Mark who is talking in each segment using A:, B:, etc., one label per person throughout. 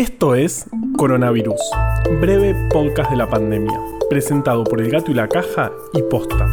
A: Esto es Coronavirus, breve podcast de la pandemia, presentado por El Gato y la Caja y Posta.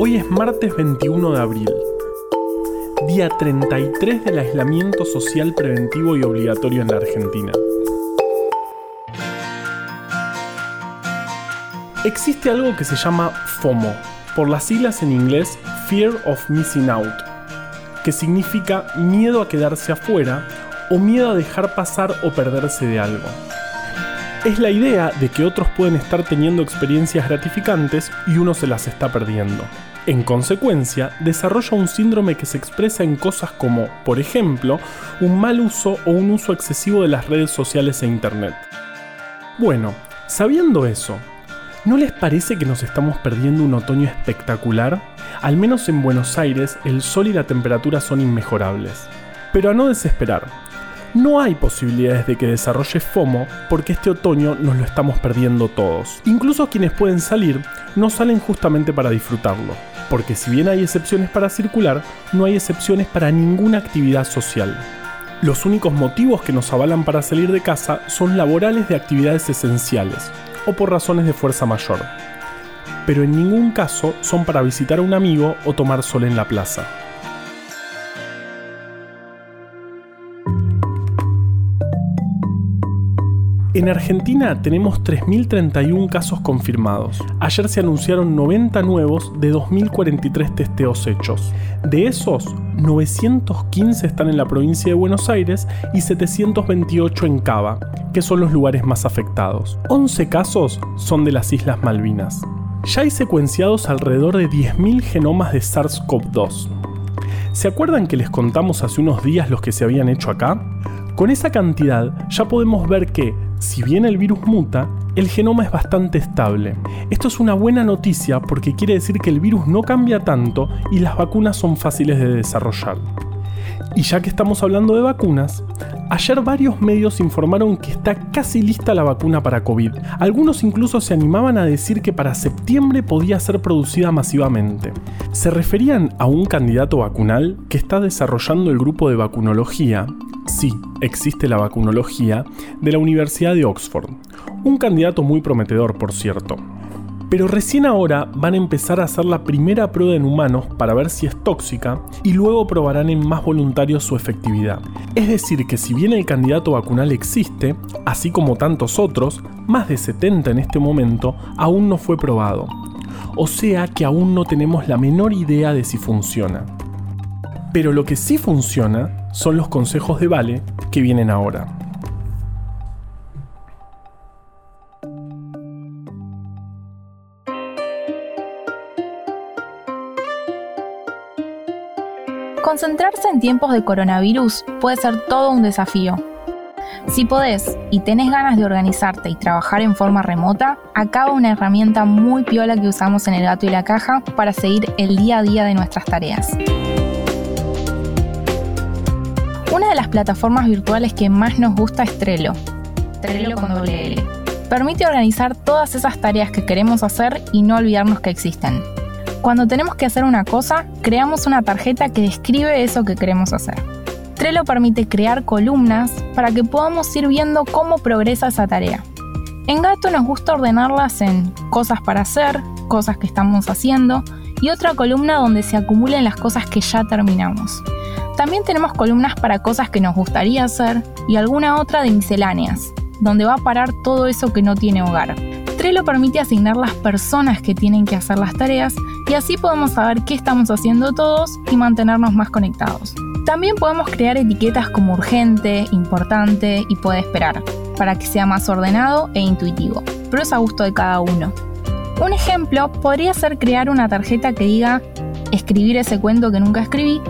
A: Hoy es martes 21 de abril, día 33 del aislamiento social preventivo y obligatorio en la Argentina. Existe algo que se llama FOMO, por las siglas en inglés Fear of Missing Out, que significa miedo a quedarse afuera o miedo a dejar pasar o perderse de algo. Es la idea de que otros pueden estar teniendo experiencias gratificantes y uno se las está perdiendo. En consecuencia, desarrolla un síndrome que se expresa en cosas como, por ejemplo, un mal uso o un uso excesivo de las redes sociales e Internet. Bueno, sabiendo eso, ¿no les parece que nos estamos perdiendo un otoño espectacular? Al menos en Buenos Aires, el sol y la temperatura son inmejorables. Pero a no desesperar, no hay posibilidades de que desarrolle FOMO porque este otoño nos lo estamos perdiendo todos. Incluso quienes pueden salir no salen justamente para disfrutarlo, porque si bien hay excepciones para circular, no hay excepciones para ninguna actividad social. Los únicos motivos que nos avalan para salir de casa son laborales de actividades esenciales o por razones de fuerza mayor. Pero en ningún caso son para visitar a un amigo o tomar sol en la plaza. En Argentina tenemos 3.031 casos confirmados. Ayer se anunciaron 90 nuevos de 2.043 testeos hechos. De esos, 915 están en la provincia de Buenos Aires y 728 en Cava, que son los lugares más afectados. 11 casos son de las Islas Malvinas. Ya hay secuenciados alrededor de 10.000 genomas de SARS-CoV-2. ¿Se acuerdan que les contamos hace unos días los que se habían hecho acá? Con esa cantidad ya podemos ver que si bien el virus muta, el genoma es bastante estable. Esto es una buena noticia porque quiere decir que el virus no cambia tanto y las vacunas son fáciles de desarrollar. Y ya que estamos hablando de vacunas, ayer varios medios informaron que está casi lista la vacuna para COVID. Algunos incluso se animaban a decir que para septiembre podía ser producida masivamente. Se referían a un candidato vacunal que está desarrollando el grupo de vacunología sí, existe la vacunología de la Universidad de Oxford. Un candidato muy prometedor, por cierto. Pero recién ahora van a empezar a hacer la primera prueba en humanos para ver si es tóxica y luego probarán en más voluntarios su efectividad. Es decir, que si bien el candidato vacunal existe, así como tantos otros, más de 70 en este momento, aún no fue probado. O sea que aún no tenemos la menor idea de si funciona. Pero lo que sí funciona son los consejos de Vale que vienen ahora.
B: Concentrarse en tiempos de coronavirus puede ser todo un desafío. Si podés y tenés ganas de organizarte y trabajar en forma remota, acaba una herramienta muy piola que usamos en el gato y la caja para seguir el día a día de nuestras tareas. Una de las plataformas virtuales que más nos gusta es Trello. Trello con doble L. Permite organizar todas esas tareas que queremos hacer y no olvidarnos que existen. Cuando tenemos que hacer una cosa, creamos una tarjeta que describe eso que queremos hacer. Trello permite crear columnas para que podamos ir viendo cómo progresa esa tarea. En Gato nos gusta ordenarlas en cosas para hacer, cosas que estamos haciendo y otra columna donde se acumulen las cosas que ya terminamos. También tenemos columnas para cosas que nos gustaría hacer y alguna otra de misceláneas, donde va a parar todo eso que no tiene hogar. Trello permite asignar las personas que tienen que hacer las tareas y así podemos saber qué estamos haciendo todos y mantenernos más conectados. También podemos crear etiquetas como urgente, importante y puede esperar, para que sea más ordenado e intuitivo, pero es a gusto de cada uno. Un ejemplo podría ser crear una tarjeta que diga escribir ese cuento que nunca escribí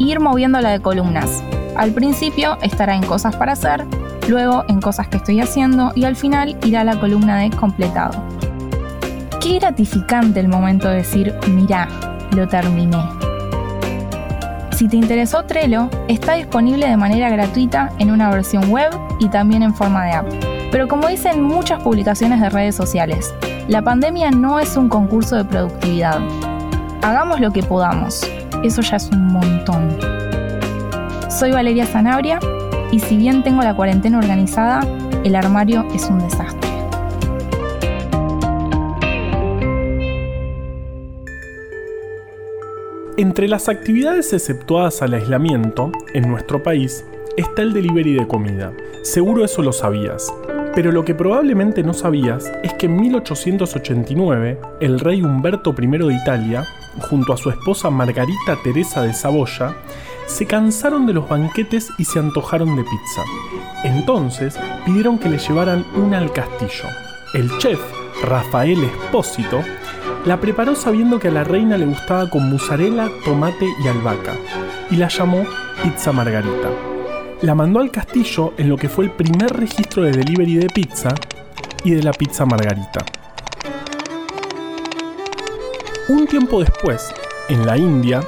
B: ir moviéndola de columnas. Al principio estará en cosas para hacer, luego en cosas que estoy haciendo y al final irá la columna de completado. Qué gratificante el momento de decir, mira, lo terminé. Si te interesó Trello, está disponible de manera gratuita en una versión web y también en forma de app. Pero como dicen muchas publicaciones de redes sociales, la pandemia no es un concurso de productividad. Hagamos lo que podamos, eso ya es un montón. Soy Valeria Zanabria y si bien tengo la cuarentena organizada, el armario es un desastre.
A: Entre las actividades exceptuadas al aislamiento, en nuestro país, está el delivery de comida. Seguro eso lo sabías. Pero lo que probablemente no sabías es que en 1889 el rey Humberto I de Italia, junto a su esposa Margarita Teresa de Saboya, se cansaron de los banquetes y se antojaron de pizza. Entonces pidieron que le llevaran una al castillo. El chef, Rafael Espósito, la preparó sabiendo que a la reina le gustaba con mozzarella, tomate y albahaca, y la llamó Pizza Margarita la mandó al castillo en lo que fue el primer registro de delivery de pizza y de la pizza margarita. Un tiempo después, en la India,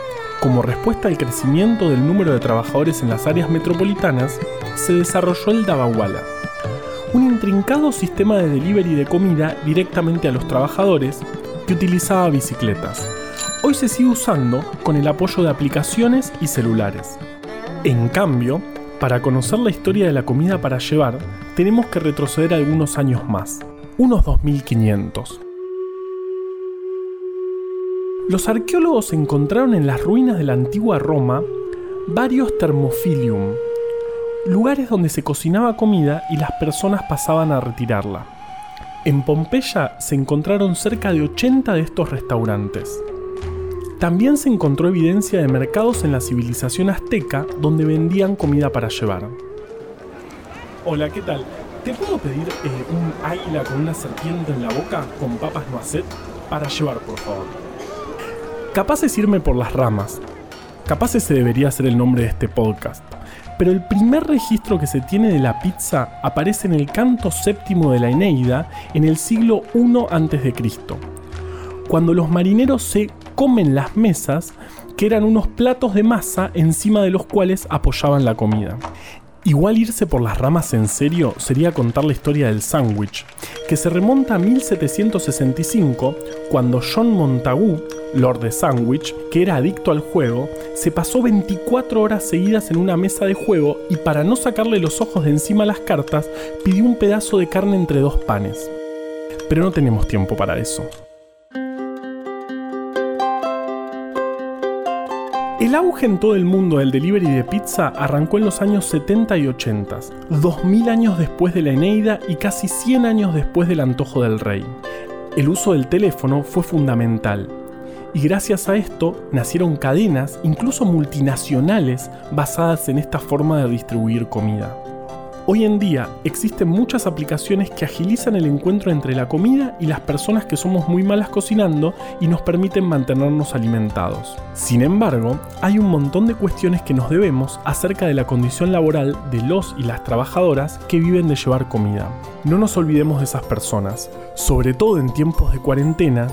A: como respuesta al crecimiento del número de trabajadores en las áreas metropolitanas, se desarrolló el Dabawala, un intrincado sistema de delivery de comida directamente a los trabajadores que utilizaba bicicletas. Hoy se sigue usando con el apoyo de aplicaciones y celulares. En cambio, para conocer la historia de la comida para llevar, tenemos que retroceder algunos años más, unos 2500. Los arqueólogos encontraron en las ruinas de la antigua Roma varios thermophilium, lugares donde se cocinaba comida y las personas pasaban a retirarla. En Pompeya se encontraron cerca de 80 de estos restaurantes. También se encontró evidencia de mercados en la civilización azteca donde vendían comida para llevar. Hola, ¿qué tal? ¿Te puedo pedir eh, un águila con una serpiente en la boca con papas noisette para llevar, por favor? Capaz es irme por las ramas. Capaz ese debería ser el nombre de este podcast. Pero el primer registro que se tiene de la pizza aparece en el canto séptimo de la Eneida en el siglo I a.C. Cuando los marineros se comen las mesas, que eran unos platos de masa encima de los cuales apoyaban la comida. Igual irse por las ramas en serio sería contar la historia del sándwich, que se remonta a 1765, cuando John Montagu, Lord de Sandwich, que era adicto al juego, se pasó 24 horas seguidas en una mesa de juego y para no sacarle los ojos de encima a las cartas, pidió un pedazo de carne entre dos panes. Pero no tenemos tiempo para eso. El auge en todo el mundo del delivery de pizza arrancó en los años 70 y 80, 2000 años después de la Eneida y casi 100 años después del antojo del rey. El uso del teléfono fue fundamental, y gracias a esto nacieron cadenas, incluso multinacionales, basadas en esta forma de distribuir comida. Hoy en día existen muchas aplicaciones que agilizan el encuentro entre la comida y las personas que somos muy malas cocinando y nos permiten mantenernos alimentados. Sin embargo, hay un montón de cuestiones que nos debemos acerca de la condición laboral de los y las trabajadoras que viven de llevar comida. No nos olvidemos de esas personas, sobre todo en tiempos de cuarentena,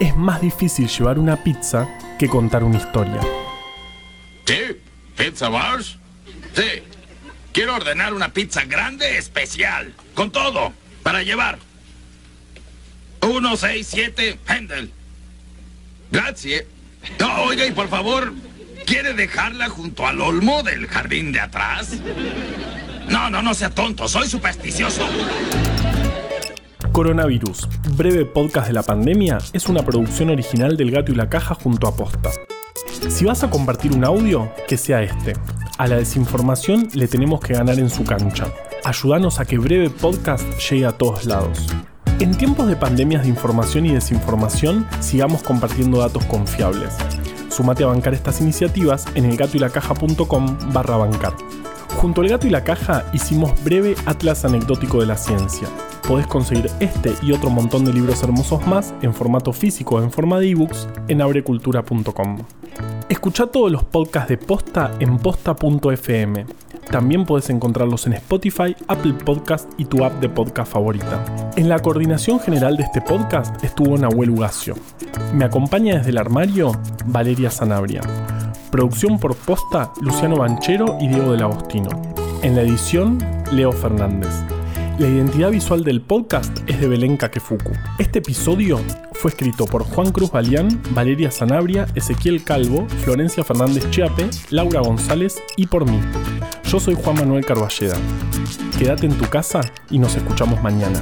A: es más difícil llevar una pizza que contar una historia.
C: ¿Sí? ¿Pizza Bars? Sí. Quiero ordenar una pizza grande especial, con todo, para llevar. 167 Pendel. Gracias. No, oiga, y por favor, ¿quiere dejarla junto al olmo del jardín de atrás? No, no, no sea tonto, soy supersticioso.
A: Coronavirus, breve podcast de la pandemia, es una producción original del Gato y la Caja junto a Posta. Si vas a compartir un audio, que sea este. A la desinformación le tenemos que ganar en su cancha. Ayúdanos a que Breve Podcast llegue a todos lados. En tiempos de pandemias de información y desinformación, sigamos compartiendo datos confiables. Sumate a bancar estas iniciativas en elgatoylacaja.com barra bancar. Junto al gato y la caja hicimos breve atlas anecdótico de la ciencia. Podés conseguir este y otro montón de libros hermosos más en formato físico o en forma de ebooks en abrecultura.com. Escucha todos los podcasts de Posta en posta.fm. También puedes encontrarlos en Spotify, Apple Podcast y tu app de podcast favorita. En la coordinación general de este podcast estuvo Nahuel Ugacio. Me acompaña desde el armario Valeria Sanabria. Producción por Posta Luciano Banchero y Diego del Agostino. En la edición Leo Fernández. La identidad visual del podcast es de Belén Kakefuku. Este episodio fue escrito por Juan Cruz Balián, Valeria Sanabria, Ezequiel Calvo, Florencia Fernández Chiape, Laura González y por mí. Yo soy Juan Manuel Carballeda. Quédate en tu casa y nos escuchamos mañana.